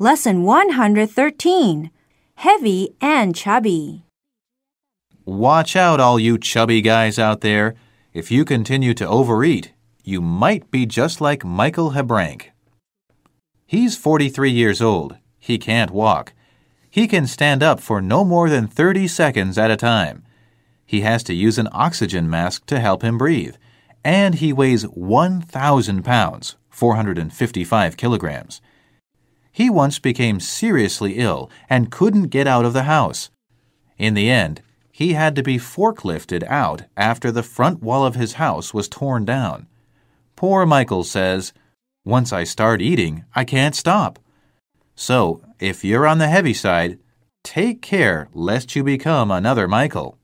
Lesson 113 Heavy and Chubby. Watch out, all you chubby guys out there. If you continue to overeat, you might be just like Michael Hebrank. He's 43 years old. He can't walk. He can stand up for no more than 30 seconds at a time. He has to use an oxygen mask to help him breathe. And he weighs 1,000 pounds, 455 kilograms. He once became seriously ill and couldn't get out of the house. In the end, he had to be forklifted out after the front wall of his house was torn down. Poor Michael says, Once I start eating, I can't stop. So, if you're on the heavy side, take care lest you become another Michael.